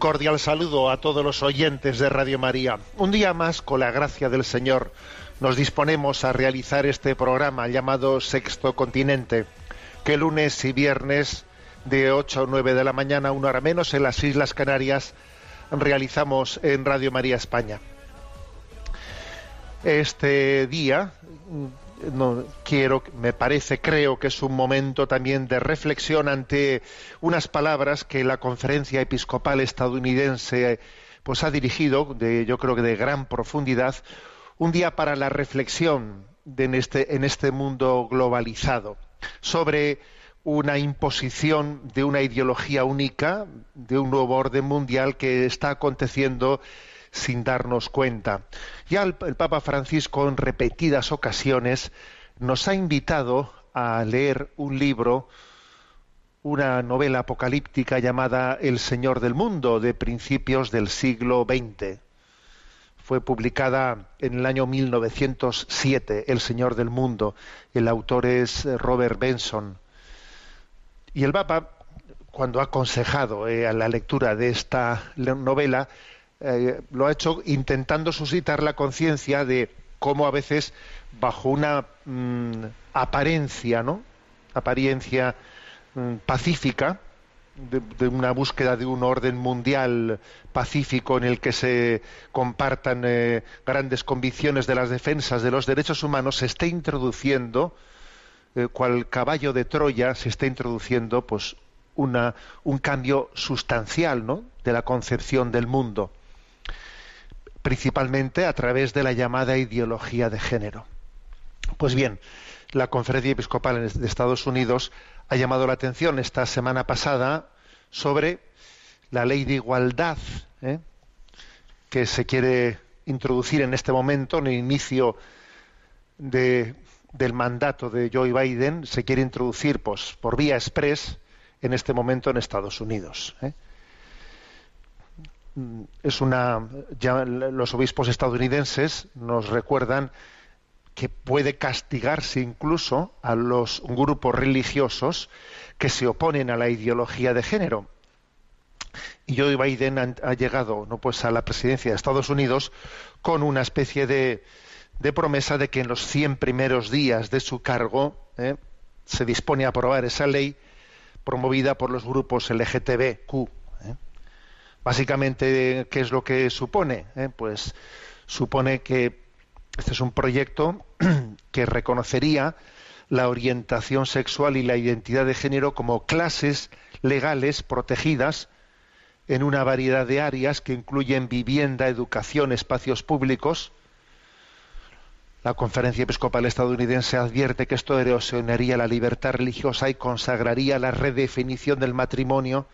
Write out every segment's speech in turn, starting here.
Cordial saludo a todos los oyentes de Radio María. Un día más, con la gracia del Señor, nos disponemos a realizar este programa llamado Sexto Continente, que lunes y viernes de 8 a 9 de la mañana, una hora menos, en las Islas Canarias, realizamos en Radio María España. Este día, no, quiero, me parece, creo que es un momento también de reflexión ante unas palabras que la Conferencia Episcopal estadounidense pues ha dirigido, de, yo creo que de gran profundidad, un día para la reflexión en, este, en este mundo globalizado sobre una imposición de una ideología única, de un nuevo orden mundial que está aconteciendo sin darnos cuenta. Ya el, Papa Francisco en repetidas ocasiones nos ha invitado a leer un libro, una novela apocalíptica llamada El Señor del Mundo, de principios del siglo XX. Fue publicada en el año 1907, El Señor del Mundo. El autor es Robert Benson. Y el Papa, cuando ha aconsejado eh, a la lectura de esta novela, eh, lo ha hecho intentando suscitar la conciencia de cómo a veces, bajo una mm, apariencia, ¿no? Apariencia mm, pacífica, de, una búsqueda de un orden mundial pacífico en el que se compartan eh, grandes convicciones de las defensas de los derechos humanos, se esté introduciendo, eh, cual caballo de Troya, se está introduciendo pues una, un cambio sustancial ¿no? de la concepción del mundo, principalmente a través de la llamada ideología de género. Pues bien, la Conferencia Episcopal de Estados Unidos ha llamado la atención esta semana pasada sobre la ley de igualdad ¿eh? que se quiere introducir en este momento, en el inicio de, del mandato de Joe Biden, se quiere introducir pues, por vía express en este momento en Estados Unidos. ¿eh? Es una, los obispos estadounidenses nos recuerdan que puede castigarse incluso a los grupos religiosos que se oponen a la ideología de género. Y Joe Biden ha, llegado ¿no? pues a la presidencia de Estados Unidos con una especie de, de promesa de que en los 100 primeros días de su cargo ¿eh? se dispone a aprobar esa ley promovida por los grupos LGTBQ. Básicamente, ¿qué es lo que supone? ¿Eh? Pues supone que este es un proyecto que reconocería la orientación sexual y la identidad de género como clases legales protegidas en una variedad de áreas que incluyen vivienda, educación, espacios públicos. La Conferencia Episcopal estadounidense advierte que esto erosionaría la libertad religiosa y consagraría la redefinición del matrimonio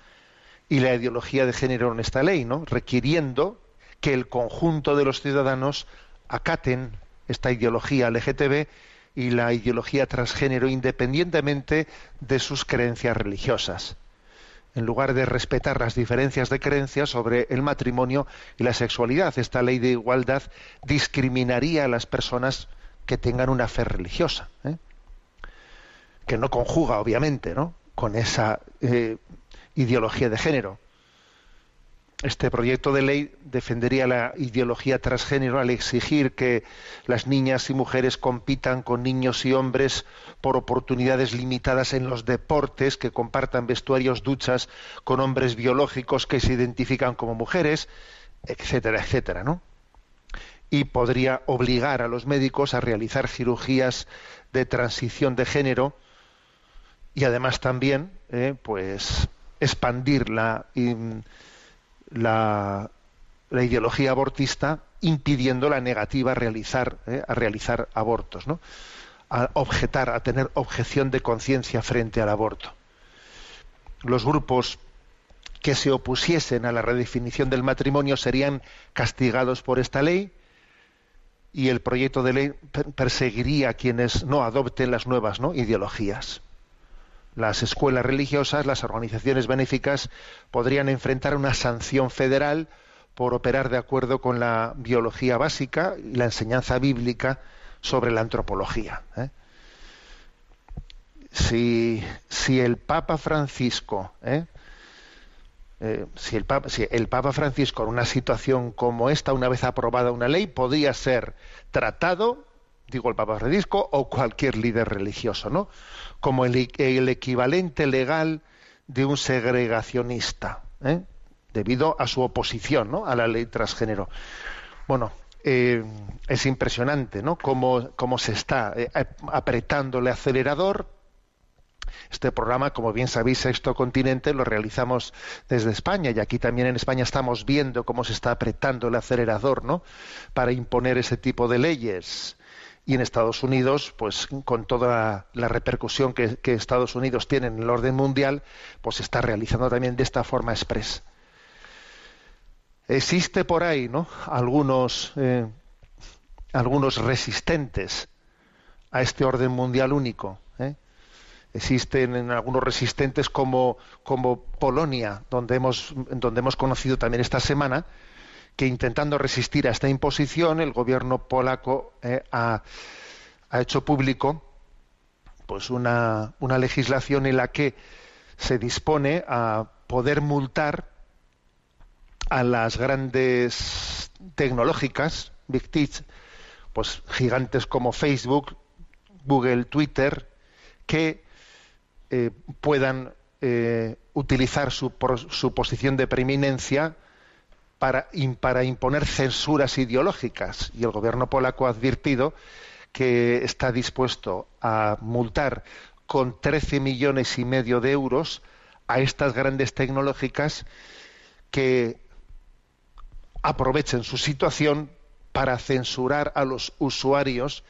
y la ideología de género en esta ley, ¿no? requiriendo que el conjunto de los ciudadanos acaten esta ideología LGTB y la ideología transgénero independientemente de sus creencias religiosas. En lugar de respetar las diferencias de creencias sobre el matrimonio y la sexualidad, esta ley de igualdad discriminaría a las personas que tengan una fe religiosa, ¿eh? que no conjuga, obviamente, ¿no? con esa eh, ideología de género. Este proyecto de ley defendería la ideología transgénero al exigir que las niñas y mujeres compitan con niños y hombres por oportunidades limitadas en los deportes, que compartan vestuarios, duchas con hombres biológicos que se identifican como mujeres, etcétera, etcétera, ¿no? Y podría obligar a los médicos a realizar cirugías de transición de género y además también, eh, pues, expandir la la, ideología abortista impidiendo la negativa a realizar, eh, a realizar abortos, ¿no? a objetar, a tener objeción de conciencia frente al aborto. Los grupos que se opusiesen a la redefinición del matrimonio serían castigados por esta ley y el proyecto de ley perseguiría a quienes no adopten las nuevas ideologías las escuelas religiosas, las organizaciones benéficas podrían enfrentar una sanción federal por operar de acuerdo con la biología básica y la enseñanza bíblica sobre la antropología. ¿eh? Si, el Papa Francisco, ¿eh? Eh, si, el Papa, si el Papa Francisco en una situación como esta, una vez aprobada una ley, podía ser tratado, digo el Papa Francisco, o cualquier líder religioso, ¿no? Como el, equivalente legal de un segregacionista, ¿eh? debido a su oposición a la ley transgénero. Bueno, eh, es impresionante cómo, cómo se está eh, apretando el acelerador. Este programa, como bien sabéis, Sexto Continente, lo realizamos desde España y aquí también en España estamos viendo cómo se está apretando el acelerador ¿no? para imponer ese tipo de leyes y en Estados Unidos, pues con toda la repercusión que, Estados Unidos tiene en el orden mundial, pues se está realizando también de esta forma express. Existe por ahí, ¿no? Algunos, eh, algunos resistentes a este orden mundial único. ¿eh? Existen algunos resistentes como, como Polonia, donde hemos, donde hemos conocido también esta semana, que intentando resistir a esta imposición, el gobierno polaco eh, ha, hecho público pues una, legislación en la que se dispone a poder multar a las grandes tecnológicas, Big Tech, pues gigantes como Facebook, Google, Twitter, que eh, puedan eh, utilizar su, su posición de preeminencia para, imponer censuras ideológicas. Y el gobierno polaco ha advertido que está dispuesto a multar con 13 millones y medio de euros a estas grandes tecnológicas que aprovechen su situación para censurar a los usuarios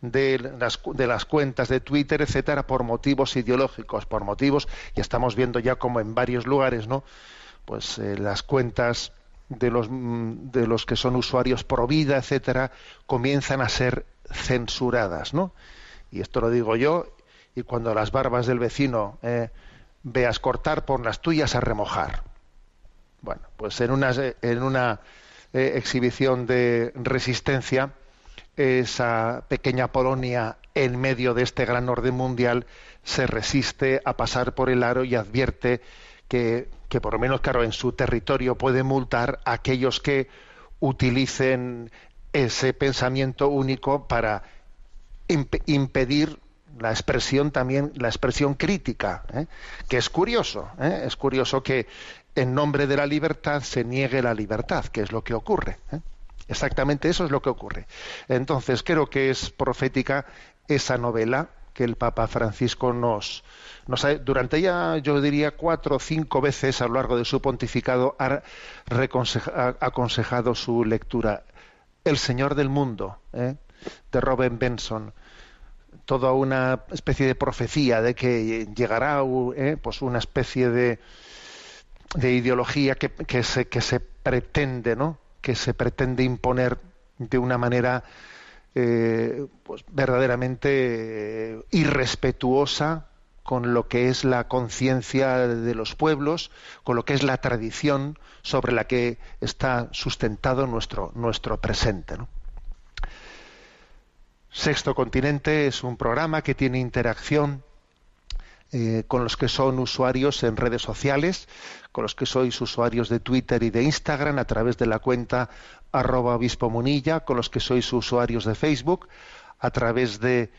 de las, de las, cuentas de Twitter, etcétera, por motivos ideológicos, por motivos, y estamos viendo ya como en varios lugares, ¿no? Pues eh, las cuentas de los, mm, de los que son usuarios pro vida, etcétera, comienzan a ser censuradas, ¿no? Y esto lo digo yo, y cuando las barbas del vecino eh, veas cortar, por las tuyas a remojar. Bueno, pues en una, en una eh, exhibición de resistencia, esa pequeña Polonia en medio de este gran orden mundial se resiste a pasar por el aro y advierte que por lo menos, claro, en su territorio puede multar a aquellos que utilicen ese pensamiento único para impedir la expresión también, la expresión crítica, ¿eh? que es curioso, ¿eh? es curioso que en nombre de la libertad se niegue la libertad, que es lo que ocurre. ¿eh? Exactamente eso es lo que ocurre. Entonces creo que es profética esa novela que el Papa Francisco nos, durante ya, yo diría, cuatro o cinco veces a lo largo de su pontificado ha, aconsejado su lectura. El Señor del Mundo, ¿eh? de Robin Benson. Toda una especie de profecía de que llegará ¿eh? pues una especie de, de ideología que, que, se, que se pretende, ¿no? que se pretende imponer de una manera eh, pues verdaderamente irrespetuosa con lo que es la conciencia de los pueblos, con lo que es la tradición sobre la que está sustentado nuestro, nuestro presente. Sexto Continente es un programa que tiene interacción eh, con los que son usuarios en redes sociales, con los que sois usuarios de Twitter y de Instagram a través de la cuenta arroba obispo munilla, con los que sois usuarios de Facebook a través de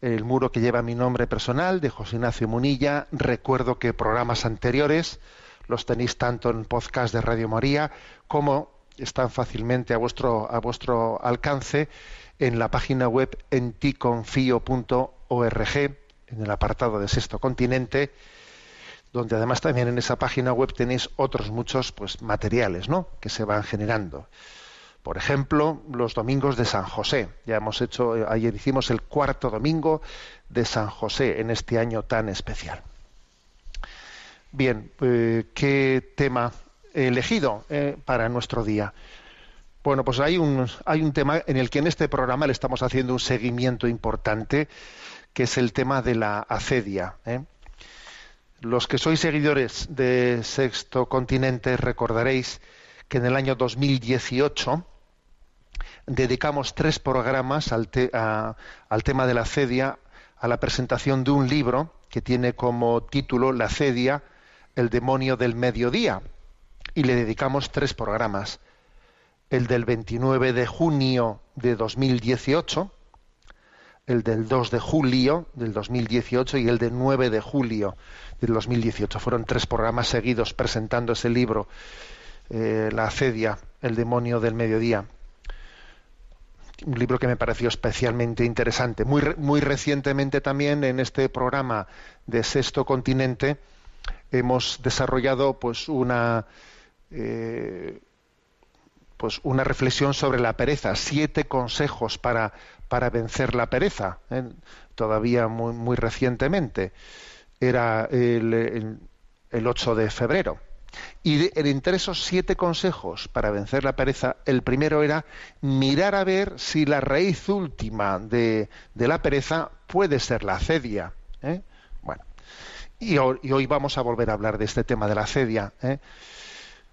el muro que lleva mi nombre personal de José Ignacio Munilla. Recuerdo que programas anteriores los tenéis tanto en podcast de Radio María como están fácilmente a vuestro, a vuestro alcance en la página web enticonfio.org, en el apartado de Sexto Continente, donde además también en esa página web tenéis otros muchos pues, materiales ¿no? que se van generando. Por ejemplo, los domingos de San José. Ya hemos hecho, ayer hicimos el cuarto domingo de San José en este año tan especial. Bien, eh, ¿qué tema he elegido eh, para nuestro día? Bueno, pues hay un, hay un tema en el que en este programa le estamos haciendo un seguimiento importante, que es el tema de la acedia. ¿eh? Los que sois seguidores de Sexto Continente recordaréis que en el año 2018 dedicamos tres programas al, al tema de la cedia, a la presentación de un libro que tiene como título La cedia, el demonio del mediodía. Y le dedicamos tres programas. El del 29 de junio de 2018, el del 2 de julio del 2018 y el del 9 de julio del 2018. Fueron tres programas seguidos presentando ese libro, eh, La cedia, el demonio del mediodía un libro que me pareció especialmente interesante. Muy, muy recientemente también en este programa de Sexto Continente hemos desarrollado pues una eh, pues una reflexión sobre la pereza, siete consejos para, para vencer la pereza, ¿eh? todavía muy, muy recientemente. Era el, el, el 8 de febrero. Y entre esos siete consejos para vencer la pereza, el primero era mirar a ver si la raíz última de, de la pereza puede ser la acedia. ¿eh? Bueno, y hoy, y hoy, vamos a volver a hablar de este tema de la acedia. ¿eh?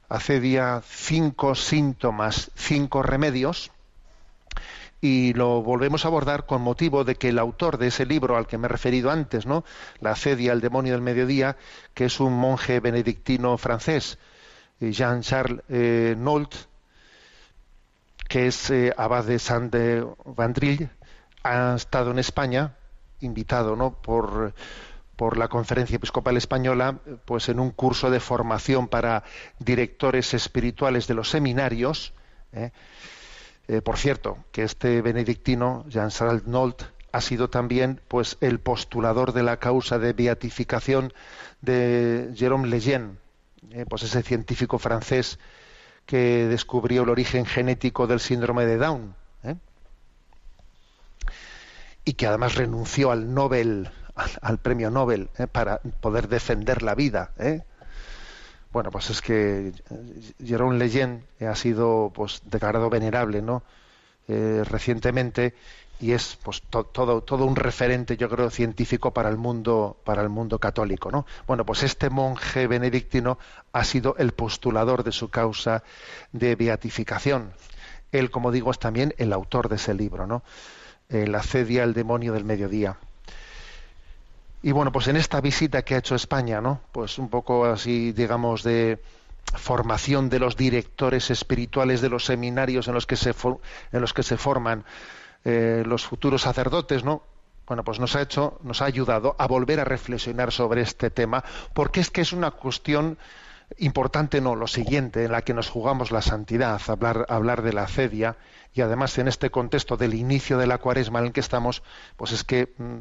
Acedia, cinco síntomas, cinco remedios y lo volvemos a abordar con motivo de que el autor de ese libro al que me he referido antes, ¿no? La cedia al demonio del mediodía, que es un monje benedictino francés, eh, Jean-Charles eh, Nolt, que es eh, abad de Saint de ha estado en España, invitado, ¿no? por por la Conferencia Episcopal Española, pues en un curso de formación para directores espirituales de los seminarios, ¿eh? Eh, por cierto, que este benedictino, Jean-Charles Nolt, ha sido también pues, el postulador de la causa de beatificación de Jérôme Lejeune, eh, pues ese científico francés que descubrió el origen genético del síndrome de Down. Y que además renunció al Nobel, al, premio Nobel, ¿eh? para poder defender la vida. ¿eh? Bueno, pues es que Jérôme Lejeune ha sido pues declarado venerable, ¿no? Eh, recientemente y es pues to, todo todo un referente yo creo científico para el mundo para el mundo católico no bueno pues este monje benedictino ha sido el postulador de su causa de beatificación él como digo es también el autor de ese libro no eh, la cedia al demonio del mediodía y bueno, pues en esta visita que ha hecho España, ¿no? Pues un poco así, digamos, de formación de los directores espirituales de los seminarios en los que se, en los que se forman eh, los futuros sacerdotes, ¿no? Bueno, pues nos ha hecho, nos ha ayudado a volver a reflexionar sobre este tema, porque es que es una cuestión importante, no, lo siguiente, en la que nos jugamos la santidad, hablar, hablar de la cedia, y además en este contexto del inicio de la cuaresma en el que estamos, pues es que mm,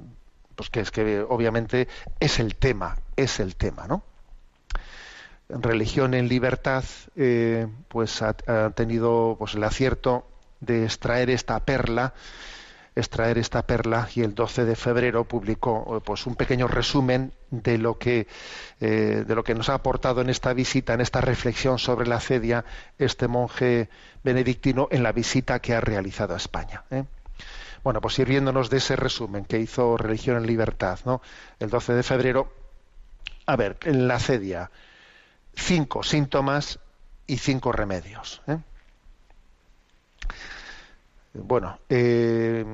pues que es que obviamente es el tema, es el tema, ¿no? Religión en libertad, eh, pues ha, tenido pues el acierto de extraer esta perla, extraer esta perla y el 12 de febrero publicó pues un pequeño resumen de lo que eh, de lo que nos ha aportado en esta visita, en esta reflexión sobre la cedia este monje benedictino en la visita que ha realizado a España. ¿eh? Bueno, pues sirviéndonos de ese resumen que hizo Religión en Libertad, ¿no? El 12 de febrero. A ver, en la cedia, cinco síntomas y cinco remedios. ¿eh? Bueno, eh,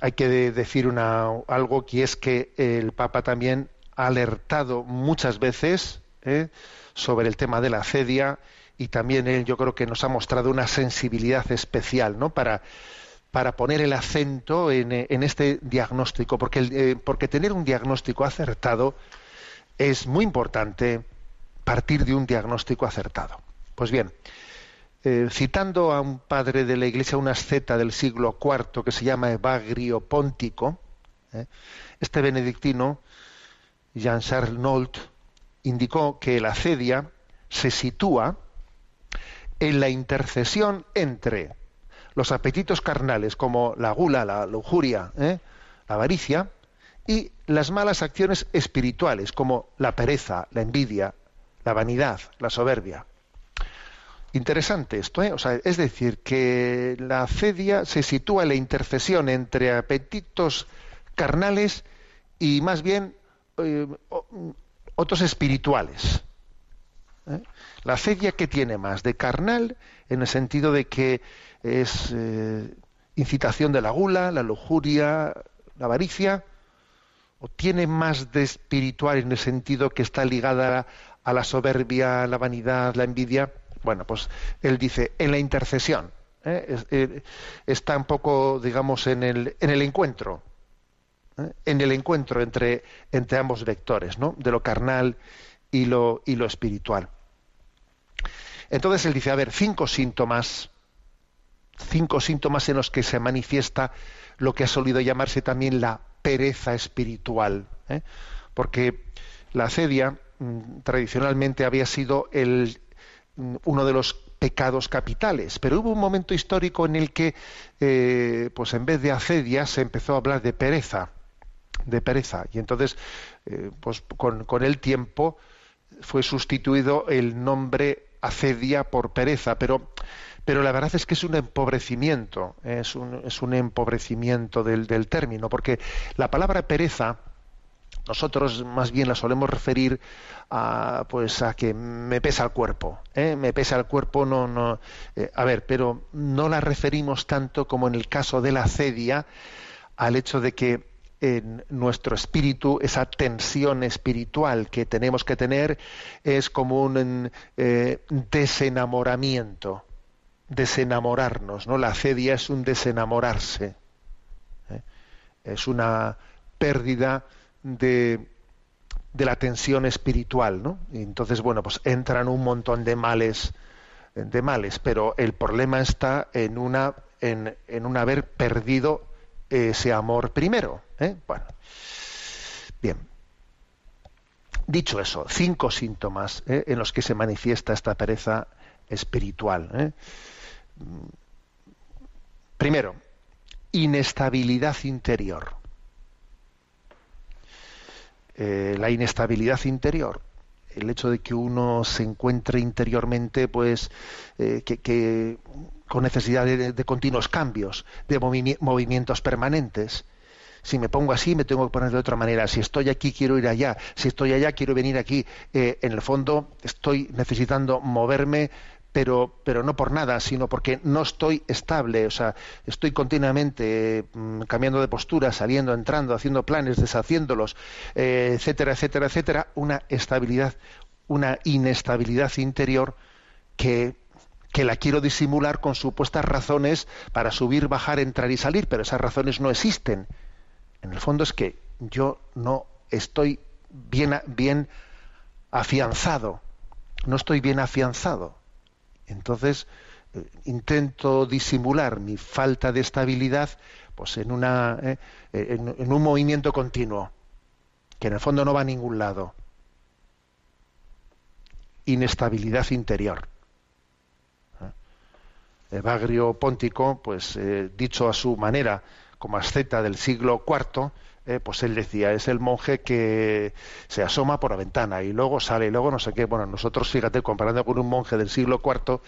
hay que de- decir algo que es que el Papa también ha alertado muchas veces ¿eh? sobre el tema de la acedia y también él yo creo que nos ha mostrado una sensibilidad especial ¿no? para, para poner el acento en, eh, este diagnóstico, eh, porque tener un diagnóstico acertado es muy importante partir de un diagnóstico acertado. Pues bien, eh, citando a un padre de la Iglesia, una asceta del siglo IV que se llama Evagrio Póntico, este benedictino, Jean-Charles Nolt, indicó que la acedia se sitúa en la intercesión entre los apetitos carnales como la gula, la lujuria, ¿eh? la avaricia, y las malas acciones espirituales como la pereza, la envidia, la vanidad, la soberbia. Interesante esto, ¿eh? O sea, es decir, que la acedia se sitúa en la intercesión entre apetitos carnales y más bien eh, otros espirituales. ¿eh? La acedia que tiene más de carnal en el sentido de que es eh, incitación de la gula, la lujuria, la avaricia, o tiene más de espiritual en el sentido que está ligada a la soberbia, la vanidad, la envidia. Bueno, pues él dice en la intercesión. ¿eh? Es- eh, está un poco, digamos, en el, en el encuentro, en el encuentro entre, entre ambos vectores, ¿no? De lo carnal y lo, y lo espiritual. Entonces él dice, a ver, cinco síntomas, cinco síntomas en los que se manifiesta lo que ha solido llamarse también la pereza espiritual, ¿eh? porque la acedia mm, tradicionalmente había sido el, mm, uno de los pecados capitales, pero hubo un momento histórico en el que, eh, pues en vez de acedia, se empezó a hablar de pereza, de pereza, y entonces, eh, pues con, el tiempo fue sustituido el nombre acedia por pereza, pero, pero la verdad es que es un empobrecimiento, es un, empobrecimiento del, término, porque la palabra pereza nosotros más bien la solemos referir a pues a que me pesa el cuerpo ¿eh? me pesa el cuerpo no no eh, a ver pero no la referimos tanto como en el caso de la acedia al hecho de que en nuestro espíritu esa tensión espiritual que tenemos que tener es como un eh, desenamoramiento desenamorarnos no la acedia es un desenamorarse ¿eh? es una pérdida de, de la tensión espiritual, ¿no? Y entonces, bueno, pues entran un montón de males, de males, pero el problema está en una, en, en un haber perdido ese amor primero. ¿eh? Bueno, bien. Dicho eso, cinco síntomas ¿eh? en los que se manifiesta esta pereza espiritual. ¿eh? Primero, inestabilidad interior. Eh, la inestabilidad interior, el hecho de que uno se encuentre interiormente, pues, eh, que, con necesidad de, continuos cambios, de movimi- movimientos permanentes. Si me pongo así, me tengo que poner de otra manera. Si estoy aquí, quiero ir allá. Si estoy allá, quiero venir aquí. Eh, en el fondo, estoy necesitando moverme, pero, pero no por nada, sino porque no estoy estable. O sea, estoy continuamente mm, cambiando de postura, saliendo, entrando, haciendo planes, deshaciéndolos, eh, etcétera, etcétera, etcétera. Una estabilidad, una inestabilidad interior que que la quiero disimular con supuestas razones para subir, bajar, entrar y salir, pero esas razones no existen. En el fondo es que yo no estoy bien, bien afianzado, no estoy bien afianzado. Entonces eh, intento disimular mi falta de estabilidad pues en, una, eh, en, en un movimiento continuo, que en el fondo no va a ningún lado. Inestabilidad interior. Evagrio Póntico, pues eh, dicho a su manera, como asceta del siglo IV, eh, pues él decía, es el monje que se asoma por la ventana y luego sale y luego no sé qué. Bueno, nosotros, fíjate, comparando con un monje del siglo IV,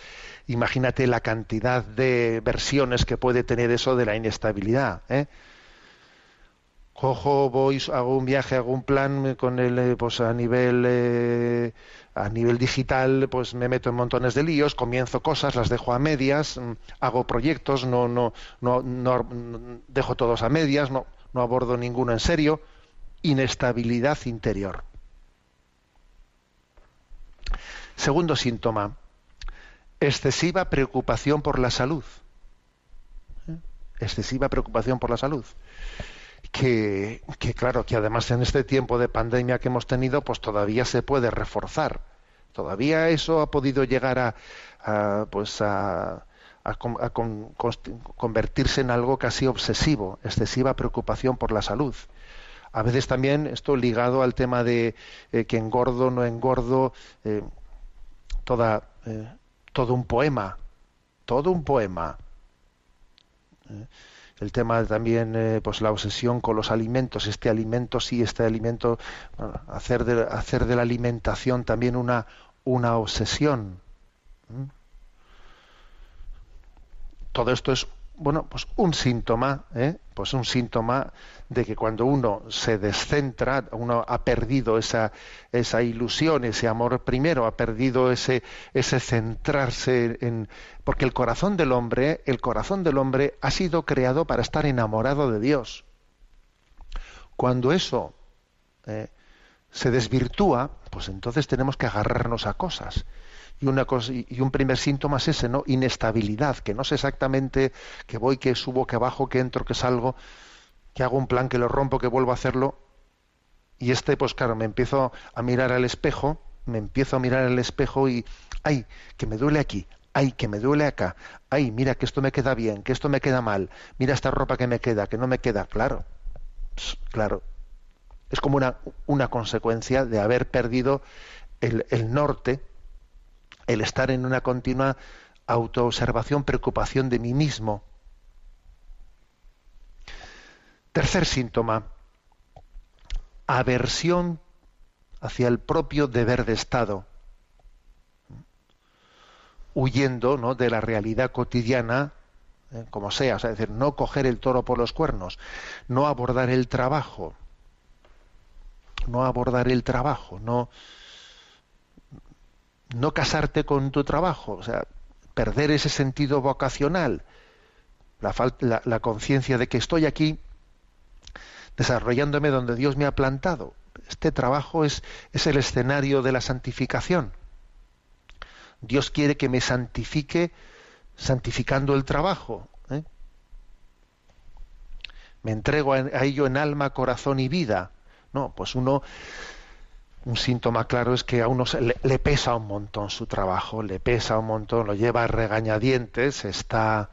imagínate la cantidad de versiones que puede tener eso de la inestabilidad. ¿eh? cojo, voy, hago un viaje, hago un plan con el, eh, pues a nivel eh, a nivel digital, pues me meto en montones de líos, comienzo cosas, las dejo a medias, mm, hago proyectos, no, no, no, no dejo todos a medias, no, no abordo ninguno en serio, inestabilidad interior. Segundo síntoma, excesiva preocupación por la salud. ¿Eh? Excesiva preocupación por la salud. Que, que, claro, que además en este tiempo de pandemia que hemos tenido, pues todavía se puede reforzar. Todavía eso ha podido llegar a, a pues a, a, a con, convertirse en algo casi obsesivo, excesiva preocupación por la salud. A veces también esto ligado al tema de eh, que engordo, no engordo, eh, toda, eh, todo un poema, todo un poema. El tema también, pues la obsesión con los alimentos, este alimento sí, este alimento, hacer, de, hacer de la alimentación también una, una obsesión. ¿eh? Todo esto es bueno, pues un síntoma, ¿eh? pues un síntoma de que cuando uno se descentra, uno ha perdido esa, esa ilusión, ese amor primero, ha perdido ese, ese centrarse en, porque el corazón del hombre, el corazón del hombre ha sido creado para estar enamorado de Dios. Cuando eso eh, se desvirtúa, pues entonces tenemos que agarrarnos a cosas y, una cosa, y un primer síntoma es ese, ¿no? Inestabilidad, que no sé exactamente que voy, que subo, que bajo, que entro, que salgo, que hago un plan, que lo rompo, que vuelvo a hacerlo. Y este, pues claro, me empiezo a mirar al espejo, me empiezo a mirar al espejo y, ay, que me duele aquí, ay, que me duele acá, ay, mira que esto me queda bien, que esto me queda mal, mira esta ropa que me queda, que no me queda, claro, claro. Es como una, una consecuencia de haber perdido el, el norte, el estar en una continua autoobservación, preocupación de mí mismo. Tercer síntoma, aversión hacia el propio deber de Estado, huyendo ¿no? de la realidad cotidiana, ¿eh? como sea, sea, es decir, no coger el toro por los cuernos, no abordar el trabajo, no abordar el trabajo, no, no casarte con tu trabajo, o sea, perder ese sentido vocacional, la, la, conciencia de que estoy aquí desarrollándome donde Dios me ha plantado. Este trabajo es, es el escenario de la santificación. Dios quiere que me santifique santificando el trabajo. ¿eh? Me entrego a ello en alma, corazón y vida. No, pues uno un síntoma claro es que a uno le, le, pesa un montón su trabajo, le pesa un montón, lo lleva a regañadientes, está,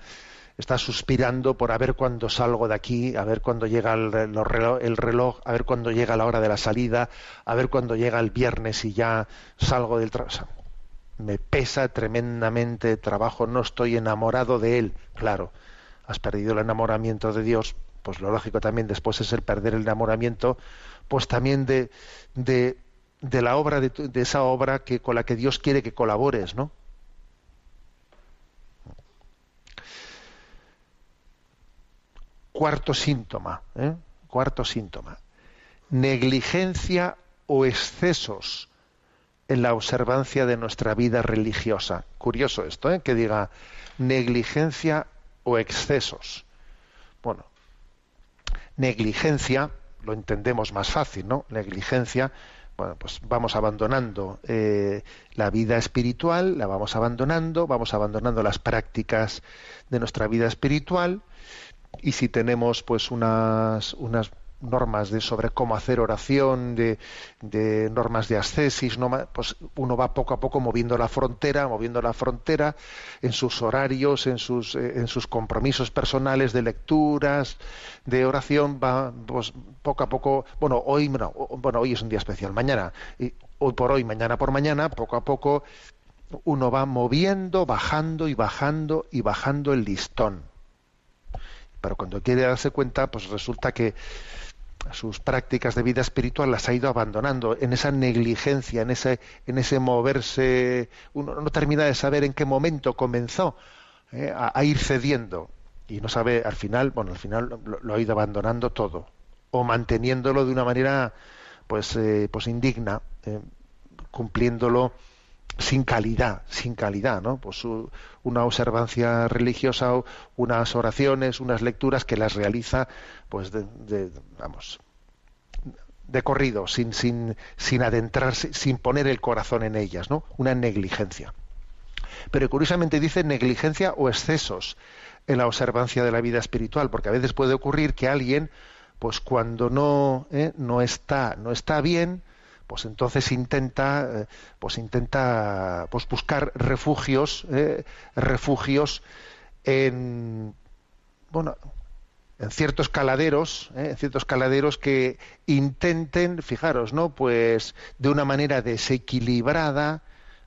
está suspirando por a ver cuándo salgo de aquí, a ver cuándo llega el reloj, el reloj, a ver cuándo llega la hora de la salida, a ver cuándo llega el viernes y ya salgo del trabajo. me pesa tremendamente el trabajo, no estoy enamorado de él, claro. Has perdido el enamoramiento de Dios, pues lo lógico también después es el perder el enamoramiento, pues también de, de de la obra de, de, esa obra que con la que Dios quiere que colabores, ¿no? Cuarto síntoma, ¿eh? cuarto síntoma, negligencia o excesos en la observancia de nuestra vida religiosa. Curioso esto, ¿eh? que diga negligencia o excesos. Bueno, negligencia lo entendemos más fácil, ¿no? Negligencia bueno, pues vamos abandonando eh, la vida espiritual, la vamos abandonando, vamos abandonando las prácticas de nuestra vida espiritual. Y si tenemos pues unas, unas normas de sobre cómo hacer oración, de, de normas de ascesis, no, pues uno va poco a poco moviendo la frontera, moviendo la frontera en sus horarios, en sus, eh, en sus compromisos personales de lecturas, de oración, va pues, poco a poco, bueno, hoy, no, bueno, hoy es un día especial, mañana, y hoy por hoy, mañana por mañana, poco a poco uno va moviendo, bajando y bajando y bajando el listón. Pero cuando quiere darse cuenta, pues resulta que sus prácticas de vida espiritual las ha ido abandonando en esa negligencia, en ese, en ese moverse, uno no termina de saber en qué momento comenzó eh, a, ir cediendo. Y no sabe al final, bueno, al final lo, lo, ha ido abandonando todo, o manteniéndolo de una manera pues, eh, pues indigna, eh, cumpliéndolo sin calidad, sin calidad, ¿no? Pues una observancia religiosa, unas oraciones, unas lecturas que las realiza, pues, de, de- vamos, de corrido, sin, sin, sin adentrarse, sin poner el corazón en ellas, ¿no? Una negligencia. Pero curiosamente dice negligencia o excesos en la observancia de la vida espiritual, porque a veces puede ocurrir que alguien, pues cuando no, ¿eh? no está, no está bien, pues entonces intenta, eh, pues intenta, pues buscar refugios, ¿eh? refugios en, bueno, en ciertos caladeros, ¿eh? en ciertos caladeros que intenten, fijaros, ¿no? Pues de una manera desequilibrada,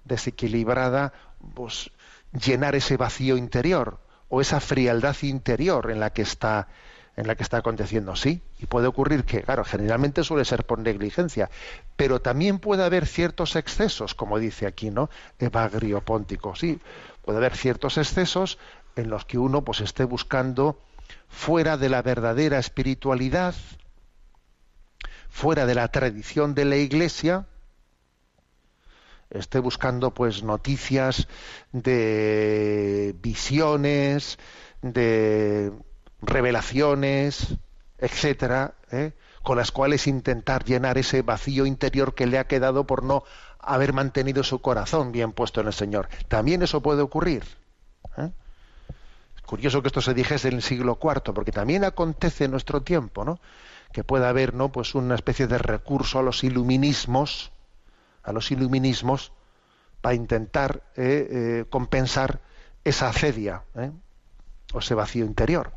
desequilibrada, pues llenar ese vacío interior o esa frialdad interior en la que está en la que está aconteciendo, sí, y puede ocurrir que, claro, generalmente suele ser por negligencia, pero también puede haber ciertos excesos, como dice aquí, ¿no? Evagrio póntico, sí, puede haber ciertos excesos en los que uno pues esté buscando fuera de la verdadera espiritualidad, fuera de la tradición de la Iglesia, esté buscando pues noticias de visiones, de revelaciones, etcétera, ¿eh? con las cuales intentar llenar ese vacío interior que le ha quedado por no haber mantenido su corazón bien puesto en el Señor. También eso puede ocurrir. ¿eh? Es curioso que esto se dijese en el siglo IV, porque también acontece en nuestro tiempo, ¿no? Que pueda haber, ¿no? Pues una especie de recurso a los iluminismos, a los iluminismos, para intentar eh, eh, compensar esa acedia, ¿eh? o ese vacío interior.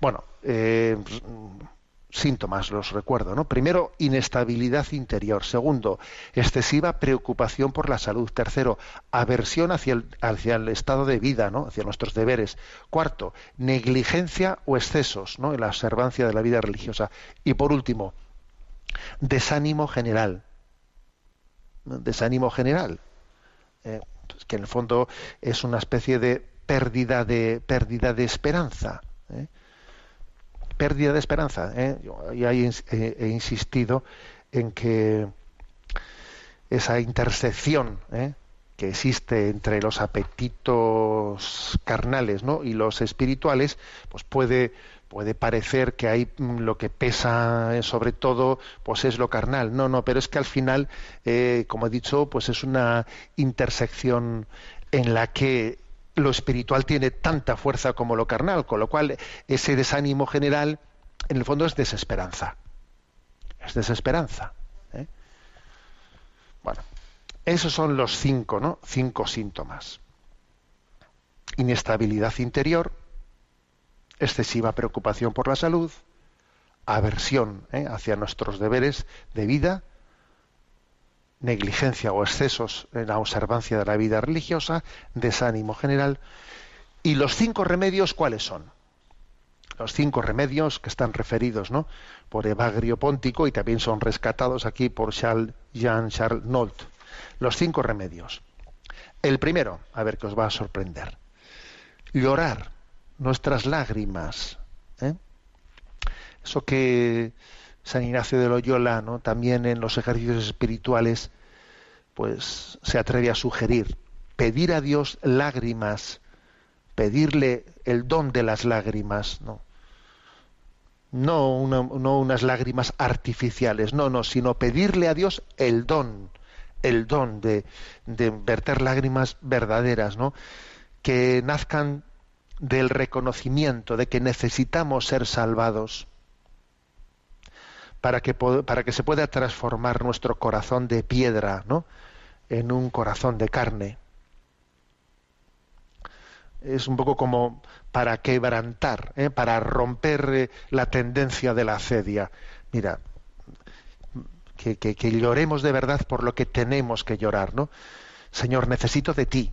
Bueno, eh, síntomas los recuerdo, ¿no? Primero, inestabilidad interior. Segundo, excesiva preocupación por la salud. Tercero, aversión hacia el, hacia el estado de vida, ¿no? Hacia nuestros deberes. Cuarto, negligencia o excesos, ¿no? En la observancia de la vida religiosa. Y por último, desánimo general. Desánimo general. Eh, pues que en el fondo es una especie de pérdida de pérdida de esperanza. ¿eh? Pérdida de esperanza. ¿eh? Yo ya he, insistido en que esa intersección ¿eh? que existe entre los apetitos carnales ¿no? y los espirituales, pues puede puede parecer que hay mm, lo que pesa eh, sobre todo pues es lo carnal no no pero es que al final como he dicho pues es una intersección en la que lo espiritual tiene tanta fuerza como lo carnal, con lo cual ese desánimo general en el fondo es desesperanza. Es desesperanza. ¿eh? Bueno, esos son los cinco, ¿no? Cinco síntomas. Inestabilidad interior, excesiva preocupación por la salud, aversión ¿eh? hacia nuestros deberes de vida, negligencia o excesos en la observancia de la vida religiosa, desánimo general. ¿Y los cinco remedios cuáles son? Los cinco remedios que están referidos ¿no? por Evagrio Póntico y también son rescatados aquí por Charles, Jean Charles Nolt. Los cinco remedios. El primero, a ver que os va a sorprender. Llorar nuestras lágrimas. ¿eh? Eso que San Ignacio de Loyola, también en los ejercicios espirituales, pues se atreve a sugerir, pedir a Dios lágrimas, pedirle el don de las lágrimas, ¿no? No unas lágrimas artificiales, no, no, sino pedirle a Dios el don, el don de, de verter lágrimas verdaderas, ¿no? Que nazcan del reconocimiento de que necesitamos ser salvados para que, para que se pueda transformar nuestro corazón de piedra ¿no? en un corazón de carne. Es un poco como para quebrantar, ¿eh? para romper eh, la tendencia de la acedia. Mira, que, que- que lloremos de verdad por lo que tenemos que llorar, ¿no? Señor, necesito de ti.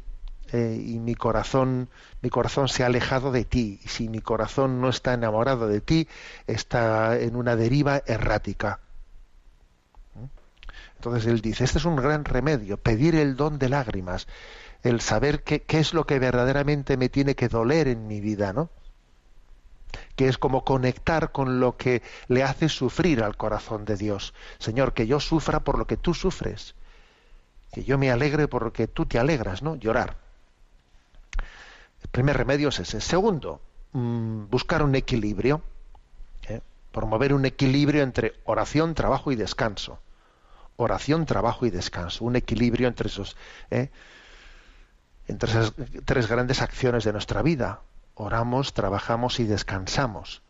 Eh, y mi corazón, mi corazón se ha alejado de ti. Y si mi corazón no está enamorado de ti, está en una deriva errática. Entonces él dice, este es un gran remedio, pedir el don de lágrimas, el saber qué, qué es lo que verdaderamente me tiene que doler en mi vida, ¿no? que es como conectar con lo que le hace sufrir al corazón de Dios. Señor, que yo sufra por lo que tú sufres, que yo me alegre por lo que tú te alegras, ¿no? Llorar. El primer remedio es ese. Segundo, mm, buscar un equilibrio, ¿eh? promover un equilibrio entre oración, trabajo y descanso. Oración, trabajo y descanso. Un equilibrio entre esos, ¿eh? entre esas tres grandes acciones de nuestra vida. Oramos, trabajamos y descansamos.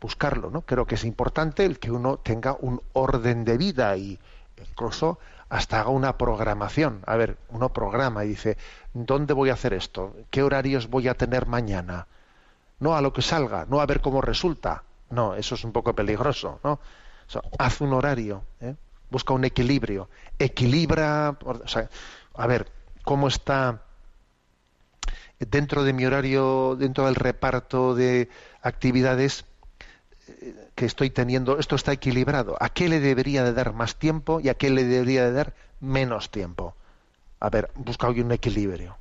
Buscarlo, ¿no? Creo que es importante el que uno tenga un orden de vida y incluso hasta haga una programación. A ver, uno programa y dice, ¿dónde voy a hacer esto? ¿Qué horarios voy a tener mañana? No a lo que salga, no a ver cómo resulta. No, eso es un poco peligroso, ¿no? Haz un horario, ¿eh? busca un equilibrio, equilibra, o sea, a ver, ¿cómo está dentro de mi horario, dentro del reparto de actividades que estoy teniendo, esto está equilibrado. ¿A qué le debería de dar más tiempo y a qué le debería de dar menos tiempo? A ver, busca hoy un equilibrio.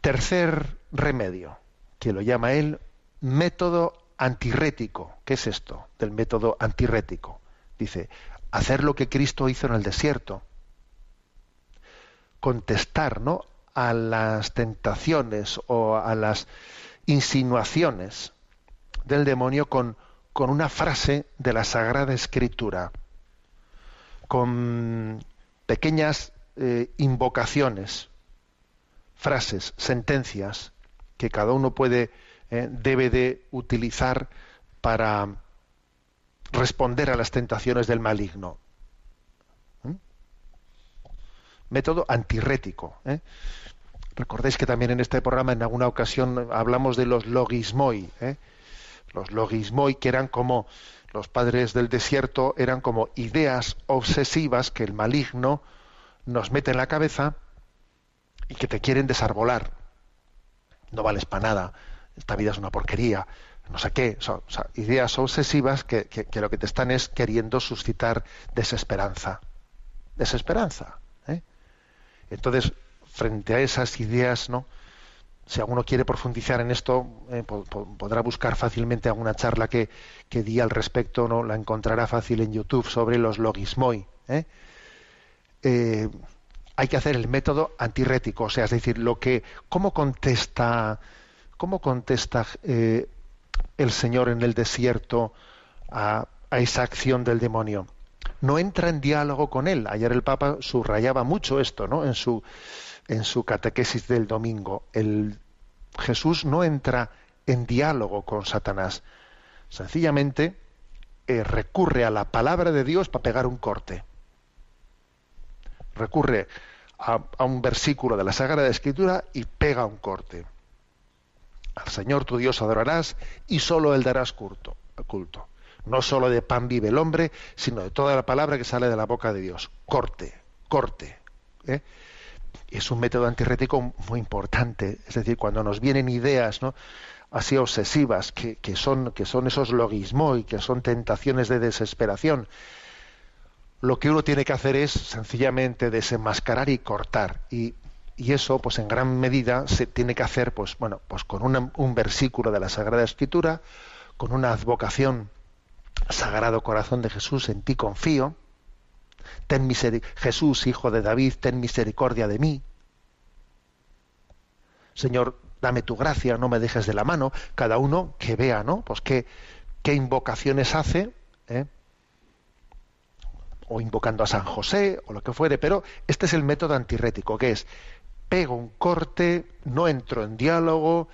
Tercer remedio, que lo llama él método antirrético. ¿Qué es esto del método antirrético? Dice, hacer lo que Cristo hizo en el desierto contestar ¿no? a las tentaciones o a las insinuaciones del demonio con, con una frase de la Sagrada Escritura, con pequeñas eh, invocaciones, frases, sentencias que cada uno puede, eh, debe de utilizar para responder a las tentaciones del maligno método antirrético. ¿eh? Recordéis que también en este programa en alguna ocasión hablamos de los logismoi. ¿eh? Los logismoi que eran como los padres del desierto, eran como ideas obsesivas que el maligno nos mete en la cabeza y que te quieren desarbolar. No vales para nada, esta vida es una porquería, no sé qué, ideas obsesivas que, que, lo que te están es queriendo suscitar desesperanza. Desesperanza. Entonces, frente a esas ideas, ¿no? Si alguno quiere profundizar en esto, eh, podrá buscar fácilmente alguna charla que, que, di al respecto, ¿no? La encontrará fácil en YouTube sobre los logismoi. ¿eh? Eh, hay que hacer el método antirrético, o sea, es decir, lo que, cómo contesta, cómo contesta el Señor en el desierto a, a esa acción del demonio no entra en diálogo con él. Ayer el Papa subrayaba mucho esto, ¿no? En su en su catequesis del domingo. El Jesús no entra en diálogo con Satanás. Sencillamente eh, recurre a la palabra de Dios para pegar un corte. Recurre a, un versículo de la Sagrada Escritura y pega un corte. Al Señor tu Dios adorarás y solo él darás culto. culto. No solo de pan vive el hombre, sino de toda la palabra que sale de la boca de Dios. Corte, corte. ¿eh? Es un método antirrético muy importante. Es decir, cuando nos vienen ideas, ¿no? así obsesivas, que, son, que son esos logismos y que son tentaciones de desesperación, lo que uno tiene que hacer es sencillamente desenmascarar y cortar. Y, y eso, pues en gran medida, se tiene que hacer, pues bueno, pues con un versículo de la Sagrada Escritura, con una advocación Sagrado corazón de Jesús, en ti confío. Ten Jesús, hijo de David, ten misericordia de mí. Señor, dame tu gracia, no me dejes de la mano. Cada uno que vea, ¿no? Pues qué, qué invocaciones hace, ¿eh? o invocando a San José, o lo que fuere, pero este es el método antirrético, que es pego un corte, no entro en diálogo,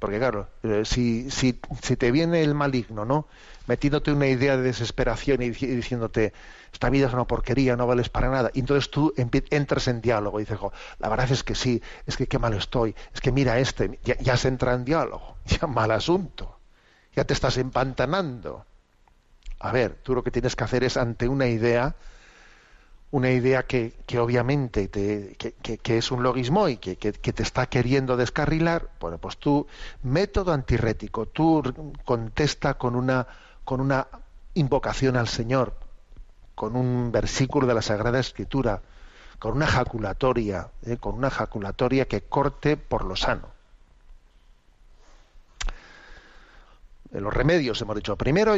porque claro, eh, si, si, si te viene el maligno, ¿no? metiéndote una idea de desesperación y diciéndote, esta vida es una porquería, no vales para nada. Entonces tú entras en diálogo y dices, la verdad es que sí, es que qué mal estoy, es que mira este, ya, se entra en diálogo, ya mal asunto, ya te estás empantanando. A ver, tú lo que tienes que hacer es ante una idea, una idea que, que obviamente te, que, que, es un logismo y que, te está queriendo descarrilar, bueno, pues tú, método antirrético, tú contesta con una con una invocación al Señor, con un versículo de la Sagrada Escritura, con una jaculatoria, ¿eh? con una jaculatoria que corte por lo sano. los remedios, hemos dicho, primero,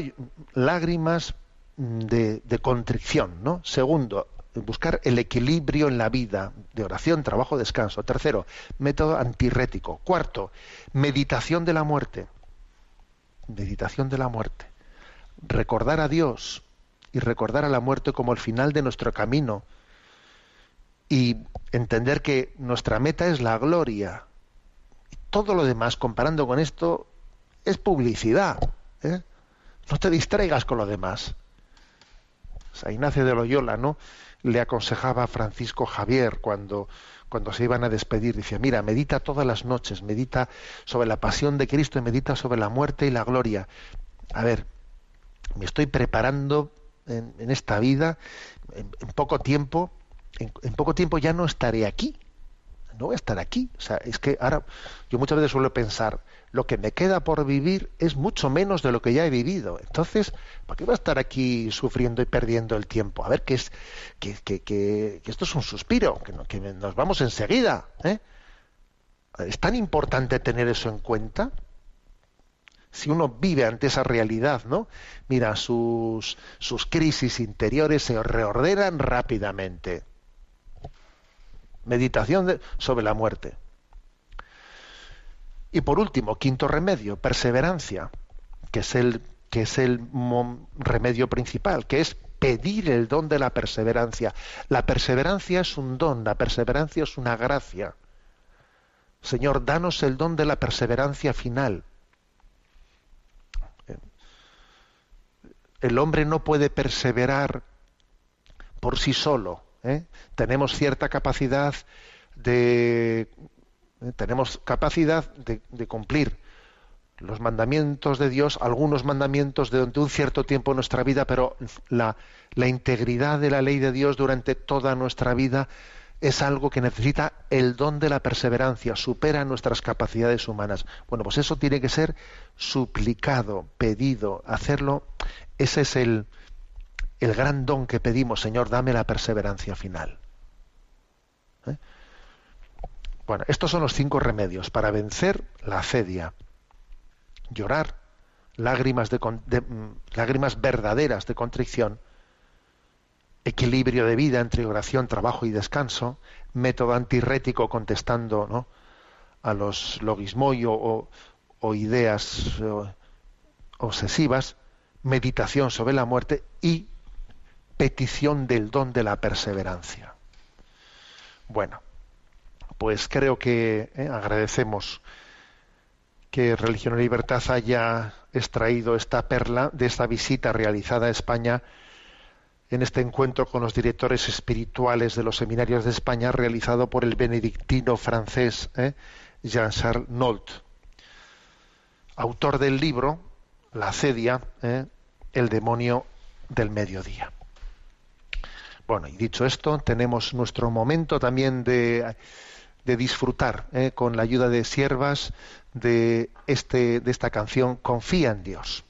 lágrimas de, de contrición, ¿no? Segundo, buscar el equilibrio en la vida, de oración, trabajo, descanso. Tercero, método antirrético. Cuarto, meditación de la muerte. Meditación de la muerte. Recordar a Dios y recordar a la muerte como el final de nuestro camino. Y entender que nuestra meta es la gloria. Y todo lo demás, comparando con esto, es publicidad. ¿eh? No te distraigas con lo demás. O Ignacio de Loyola, ¿no? Le aconsejaba Francisco Javier cuando, cuando se iban a despedir. Decía, mira, medita todas las noches, medita sobre la pasión de Cristo y medita sobre la muerte y la gloria. A ver, me estoy preparando en, esta vida, en, poco tiempo, en, poco tiempo ya no estaré aquí. No voy a estar aquí. O sea, es que ahora yo muchas veces suelo pensar, lo que me queda por vivir es mucho menos de lo que ya he vivido. Entonces, ¿para qué va a estar aquí sufriendo y perdiendo el tiempo? A ver, que, es, que, que, que, esto es un suspiro, que, nos vamos enseguida. ¿eh? ¿Es tan importante tener eso en cuenta? Si uno vive ante esa realidad, ¿no? Mira, sus, sus crisis interiores se reordenan rápidamente. Meditación sobre la muerte. Y por último, quinto remedio, perseverancia, que es el, que es el remedio principal, que es pedir el don de la perseverancia. La perseverancia es un don, la perseverancia es una gracia. Señor, danos el don de la perseverancia final. El hombre no puede perseverar por sí solo. ¿Eh? Tenemos cierta capacidad de ¿eh? Tenemos capacidad de, cumplir los mandamientos de Dios, algunos mandamientos durante un cierto tiempo en nuestra vida, pero la, la integridad de la ley de Dios durante toda nuestra vida es algo que necesita el don de la perseverancia, supera nuestras capacidades humanas. Bueno, pues eso tiene que ser suplicado, pedido, hacerlo. Ese es el, el gran don que pedimos, Señor, dame la perseverancia final. ¿Eh? Bueno, estos son los cinco remedios para vencer la acedia. Llorar, lágrimas, de, mm, lágrimas verdaderas de contrición, equilibrio de vida entre oración, trabajo y descanso, método antirrético contestando ¿no? a los logismoyo o, o ideas obsesivas, meditación sobre la muerte y petición del don de la perseverancia. Bueno, pues creo que eh, agradecemos que Religión y Libertad haya extraído esta perla de esta visita realizada a España en este encuentro con los directores espirituales de los seminarios de España realizado por el benedictino francés eh, Jean-Charles Nolt, autor del libro La cedia, eh, el demonio del mediodía. Bueno, y dicho esto, tenemos nuestro momento también de disfrutar eh, con la ayuda de siervas de, este, de esta canción Confía en Dios.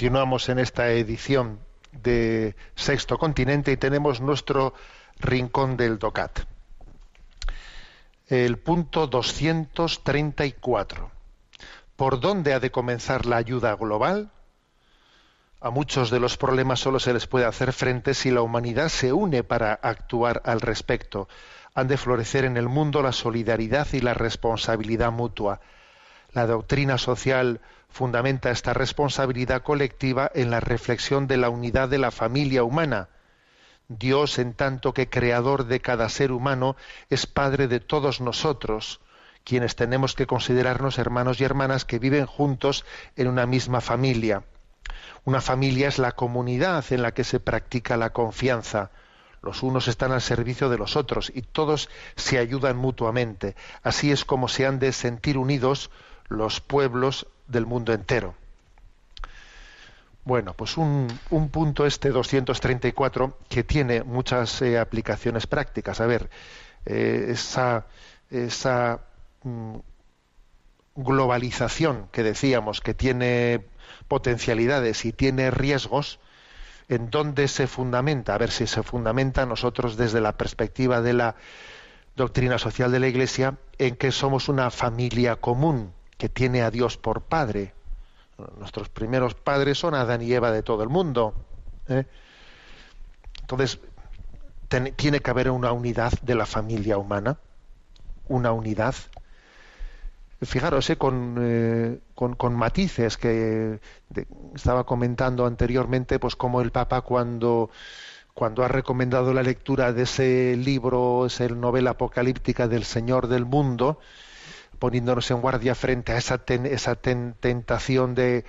Continuamos en esta edición de Sexto Continente y tenemos nuestro rincón del DOCAT. El punto 234. ¿Por dónde ha de comenzar la ayuda global? A muchos de los problemas solo se les puede hacer frente si la humanidad se une para actuar al respecto. Han de florecer en el mundo la solidaridad y la responsabilidad mutua. La doctrina social fundamenta esta responsabilidad colectiva en la reflexión de la unidad de la familia humana. Dios, en tanto que creador de cada ser humano, es Padre de todos nosotros, quienes tenemos que considerarnos hermanos y hermanas que viven juntos en una misma familia. Una familia es la comunidad en la que se practica la confianza. Los unos están al servicio de los otros y todos se ayudan mutuamente. Así es como se han de sentir unidos los pueblos del mundo entero. Bueno, pues un, un punto este 234 que tiene muchas eh, aplicaciones prácticas. A ver, eh, esa, esa mm, globalización que decíamos que tiene potencialidades y tiene riesgos, ¿en dónde se fundamenta? A ver si se fundamenta nosotros desde la perspectiva de la doctrina social de la Iglesia en que somos una familia común que tiene a Dios por Padre. Nuestros primeros padres son Adán y Eva de todo el mundo. ¿eh? Entonces, tiene que haber una unidad de la familia humana, una unidad. Fijaros, ¿eh? con, eh, con, con matices que estaba comentando anteriormente, pues como el Papa cuando, cuando ha recomendado la lectura de ese libro, esa novela apocalíptica del Señor del Mundo, poniéndonos en guardia frente a esa, ten- esa ten- tentación de,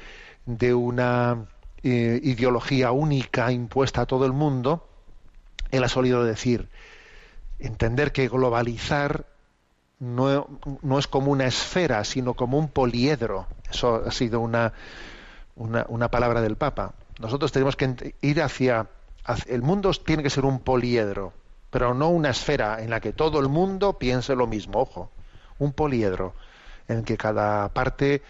de una eh, ideología única impuesta a todo el mundo, él ha solido decir, entender que globalizar no, es como una esfera, sino como un poliedro. Eso ha sido una, una, una palabra del Papa. Nosotros tenemos que ir hacia- El mundo tiene que ser un poliedro, pero no una esfera en la que todo el mundo piense lo mismo, ojo. Un poliedro en que cada parte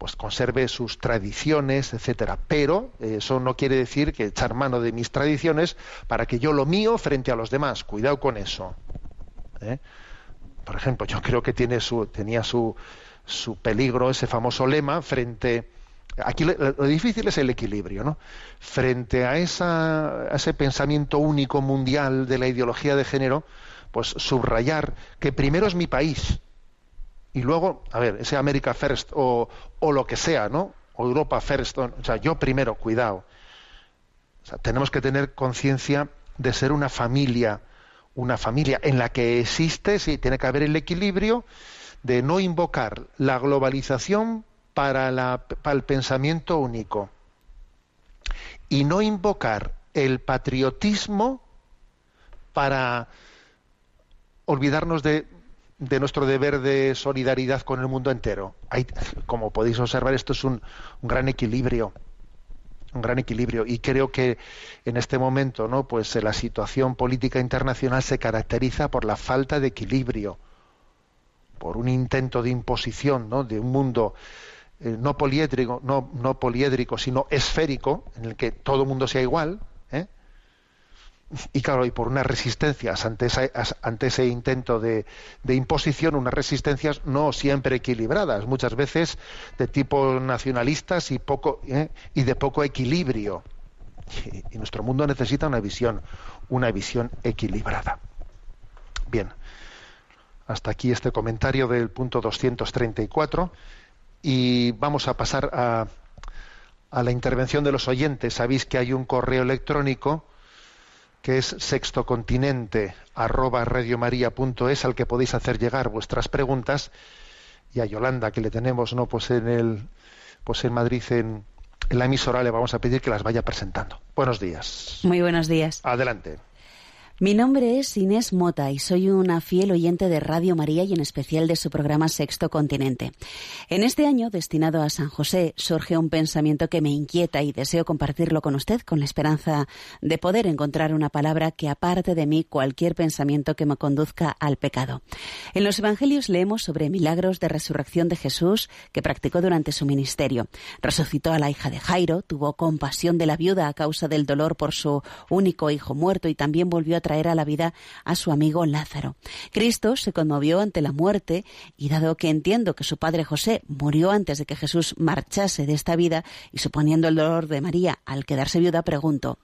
pues conserve sus tradiciones, etcétera. Pero eh, eso no quiere decir que echar mano de mis tradiciones para que yo lo mío frente a los demás. Cuidado con eso. ¿eh? Por ejemplo, yo creo que tiene su, tenía su, su peligro ese famoso lema frente. Aquí lo, lo difícil es el equilibrio, ¿no? Frente a, esa, a ese pensamiento único mundial de la ideología de género, pues subrayar que primero es mi país y luego, a ver, ese America First o, o lo que sea, ¿no? O Europa First, o, o sea, yo primero, cuidado. O sea, tenemos que tener conciencia de ser una familia, una familia en la que existe, sí, tiene que haber el equilibrio de no invocar la globalización para, la, para el pensamiento único y no invocar el patriotismo para olvidarnos de, de nuestro deber de solidaridad con el mundo entero. Hay, como podéis observar, esto es un, gran equilibrio. un gran equilibrio y creo que en este momento no pues eh, la situación política internacional se caracteriza por la falta de equilibrio por un intento de imposición ¿no? de un mundo eh, no poliédrico no, no poliédrico sino esférico en el que todo el mundo sea igual. Y claro y por unas resistencias ante, esa- ante ese intento de, de imposición unas resistencias no siempre equilibradas muchas veces de tipo nacionalistas y poco ¿eh? y de poco equilibrio. Y, y nuestro mundo necesita una visión una visión equilibrada. Bien hasta aquí este comentario del punto 234 y vamos a pasar a, a la intervención de los oyentes. Sabéis que hay un correo electrónico que es sextocontinente arroba radiomaria.es al que podéis hacer llegar vuestras preguntas y a Yolanda que le tenemos no pues en el pues en Madrid en, en la emisora le vamos a pedir que las vaya presentando. Buenos días. Muy buenos días. Adelante. Mi nombre es Inés Mota y soy una fiel oyente de Radio María y en especial de su programa Sexto Continente. En este año, destinado a San José, surge un pensamiento que me inquieta y deseo compartirlo con usted con la esperanza de poder encontrar una palabra que aparte de mí cualquier pensamiento que me conduzca al pecado. En los Evangelios leemos sobre milagros de resurrección de Jesús que practicó durante su ministerio. Resucitó a la hija de Jairo, tuvo compasión de la viuda a causa del dolor por su único hijo muerto y también volvió a a la vida a su amigo Lázaro. Cristo se conmovió ante la muerte y dado que entiendo que su padre José murió antes de que Jesús marchase de esta vida y suponiendo el dolor de María al quedarse viuda, pregunto,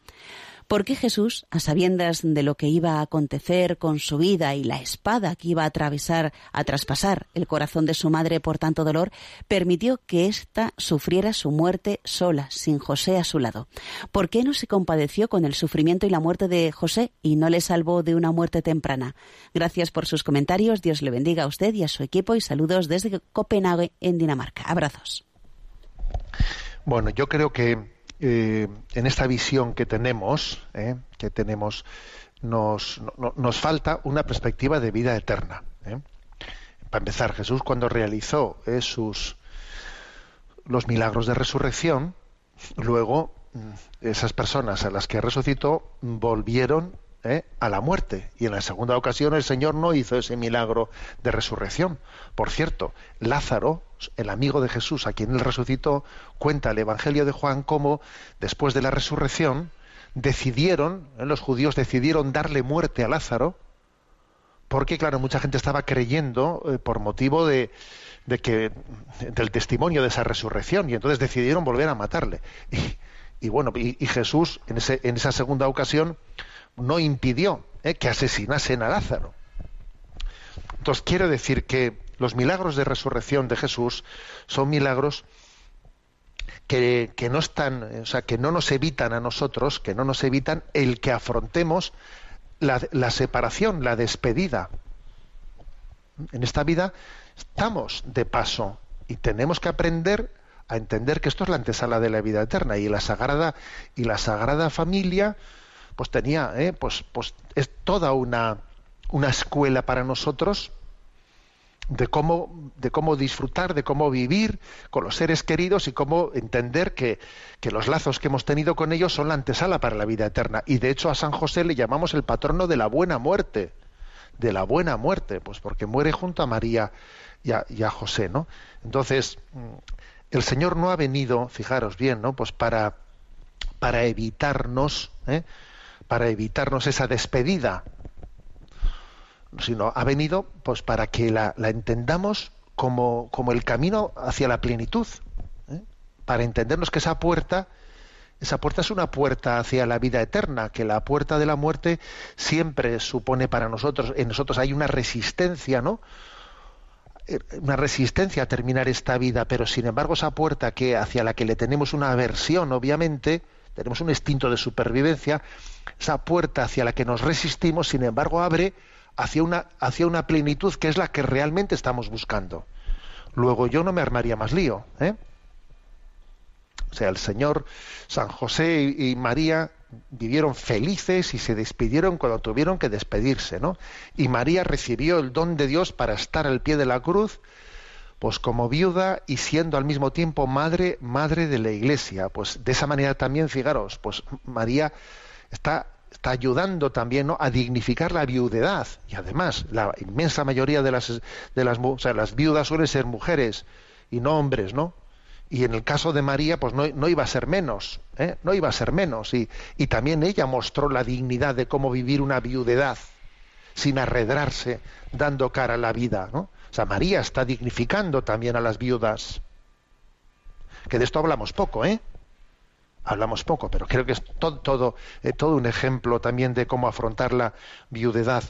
¿Por qué Jesús, a sabiendas de lo que iba a acontecer con su vida y la espada que iba a atravesar, a traspasar el corazón de su madre por tanto dolor, permitió que ésta sufriera su muerte sola, sin José a su lado? ¿Por qué no se compadeció con el sufrimiento y la muerte de José y no le salvó de una muerte temprana? Gracias por sus comentarios, Dios le bendiga a usted y a su equipo y saludos desde Copenhague, en Dinamarca. Abrazos. Bueno, yo creo que eh, en esta visión que tenemos, eh, que tenemos, nos, no- nos falta una perspectiva de vida eterna. eh. Para empezar, Jesús cuando realizó sus los milagros de resurrección, luego mm, esas personas a las que resucitó volvieron eh, a la muerte. Y en la segunda ocasión el Señor no hizo ese milagro de resurrección. Por cierto, Lázaro, el amigo de Jesús a quien él resucitó, cuenta el Evangelio de Juan cómo después de la resurrección decidieron, eh, los judíos decidieron darle muerte a Lázaro, porque claro, mucha gente estaba creyendo eh, por motivo de, de que del testimonio de esa resurrección y entonces decidieron volver a matarle. Y, bueno, y, y Jesús en, ese, en esa segunda ocasión no impidió eh, que asesinasen a Lázaro. Entonces quiero decir que los milagros de resurrección de Jesús son milagros que, no están, o sea, que no nos evitan a nosotros, que no nos evitan el que afrontemos la, la separación, la despedida. En esta vida estamos de paso y tenemos que aprender a entender que esto es la antesala de la vida eterna y la sagrada y la sagrada familia pues tenía eh, pues pues es toda una una escuela para nosotros de cómo de cómo disfrutar de cómo vivir con los seres queridos y cómo entender que, que los lazos que hemos tenido con ellos son la antesala para la vida eterna. Y de hecho a San José le llamamos el patrono de la buena muerte de la buena muerte pues porque muere junto a María y a, José no entonces mm, el Señor no ha venido fijaros bien no pues para para evitarnos ¿eh? Para evitarnos esa despedida sino ha venido pues para que la, la entendamos como, como el camino hacia la plenitud, ¿eh? para entendernos que esa puerta, esa puerta es una puerta hacia la vida eterna, que la puerta de la muerte siempre supone para nosotros, en nosotros hay una resistencia, ¿no? Eh, una resistencia a terminar esta vida, pero sin embargo esa puerta que hacia la que le tenemos una aversión, obviamente, tenemos un instinto de supervivencia, esa puerta hacia la que nos resistimos, sin embargo, abre hacia una, hacia una plenitud que es la que realmente estamos buscando. Luego yo no me armaría más lío. ¿eh? O sea, el Señor, San José y, y María vivieron felices y se despidieron cuando tuvieron que despedirse, ¿no? Y María recibió el don de Dios para estar al pie de la cruz, pues como viuda y siendo al mismo tiempo madre, madre de la Iglesia. Pues de esa manera también, fijaros, pues María está, está ayudando también a dignificar la viudedad. Y además, la inmensa mayoría de las, de las, las viudas suelen ser mujeres y no hombres, ¿no? Y en el caso de María, pues no, no iba a ser menos, ¿eh? no iba a ser menos. Y, y también ella mostró la dignidad de cómo vivir una viudedad sin arredrarse, dando cara a la vida, ¿no? María está dignificando también a las viudas. Que de esto hablamos poco, ¿eh? Hablamos poco, pero creo que es eh, todo un ejemplo también de cómo afrontar la viudedad,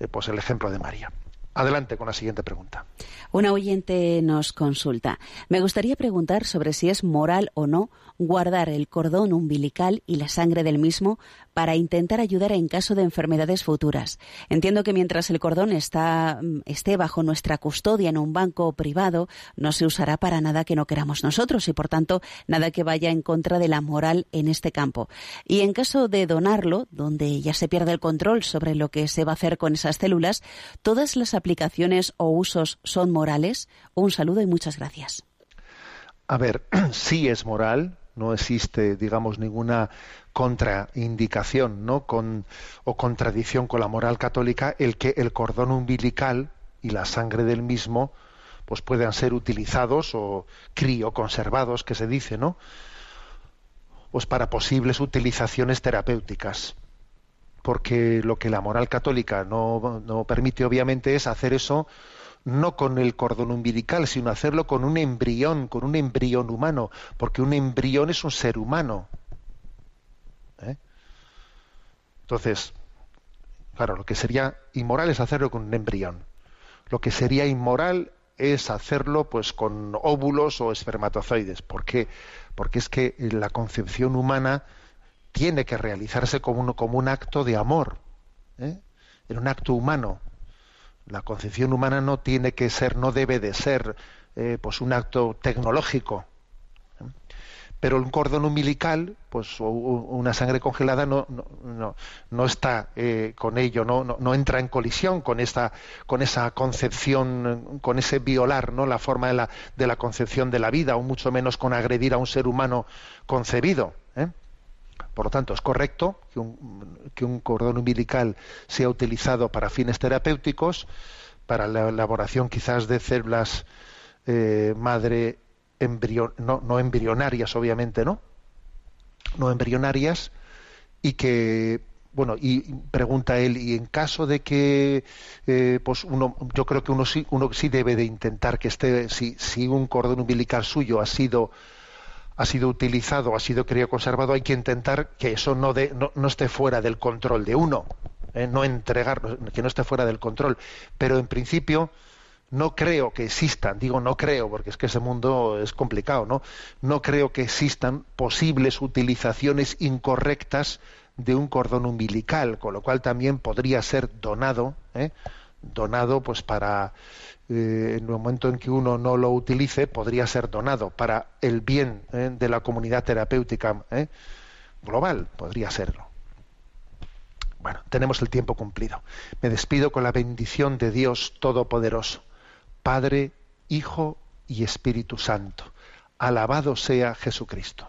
eh, pues el ejemplo de María. Adelante con la siguiente pregunta. Una oyente nos consulta. Me gustaría preguntar sobre si es moral o no guardar el cordón umbilical y la sangre del mismo para intentar ayudar en caso de enfermedades futuras. Entiendo que mientras el cordón mm, esté bajo nuestra custodia en un banco privado, no se usará para nada que no queramos nosotros y, por tanto, nada que vaya en contra de la moral en este campo. Y en caso de donarlo, donde ya se pierde el control sobre lo que se va a hacer con esas células, ¿todas las aplicaciones o usos son morales? Un saludo y muchas gracias. A ver, sí es moral, no existe, digamos, ninguna contraindicación, ¿no? O contradicción con la moral católica el que el cordón umbilical y la sangre del mismo pues puedan ser utilizados o crioconservados, que se dice, ¿no? Pues para posibles utilizaciones terapéuticas. Porque lo que la moral católica no, permite, obviamente, es hacer eso no con el cordón umbilical, sino hacerlo con un embrión, con un embrión humano, porque un embrión es un ser humano. ¿eh? Entonces, claro, lo que sería inmoral es hacerlo con un embrión. Lo que sería inmoral es hacerlo pues con óvulos o espermatozoides. ¿Por qué? Porque es que la concepción humana tiene que realizarse como un, acto de amor, ¿eh? en un acto humano. La concepción humana no tiene que ser, no debe de ser, eh, pues un acto tecnológico. ¿eh? Pero un cordón umbilical, pues o una sangre congelada no, está eh, con ello, no, entra en colisión con con esa concepción, con ese violar, ¿no? La forma de la, de la concepción de la vida, o mucho menos con agredir a un ser humano concebido. Por lo tanto, es correcto que un, cordón umbilical sea utilizado para fines terapéuticos, para la elaboración quizás de células eh, madre no, embrionarias, obviamente, ¿no? No embrionarias, y que bueno y pregunta él y en caso de que eh, pues uno yo creo que uno sí uno sí debe de intentar que esté si un cordón umbilical suyo ha sido ha sido utilizado, ha sido crioconservado, hay que intentar que eso no, de, no, no esté fuera del control de uno, ¿eh? no entregar, que no esté fuera del control. Pero en principio no creo que existan, digo no creo, porque es que ese mundo es complicado, ¿no? No creo que existan posibles utilizaciones incorrectas de un cordón umbilical, con lo cual también podría ser donado, ¿eh? Donado pues para eh, en el momento en que uno no lo utilice podría ser donado para el bien ¿eh? de la comunidad terapéutica ¿eh? global podría serlo bueno tenemos el tiempo cumplido me despido con la bendición de Dios todopoderoso Padre Hijo y Espíritu Santo alabado sea Jesucristo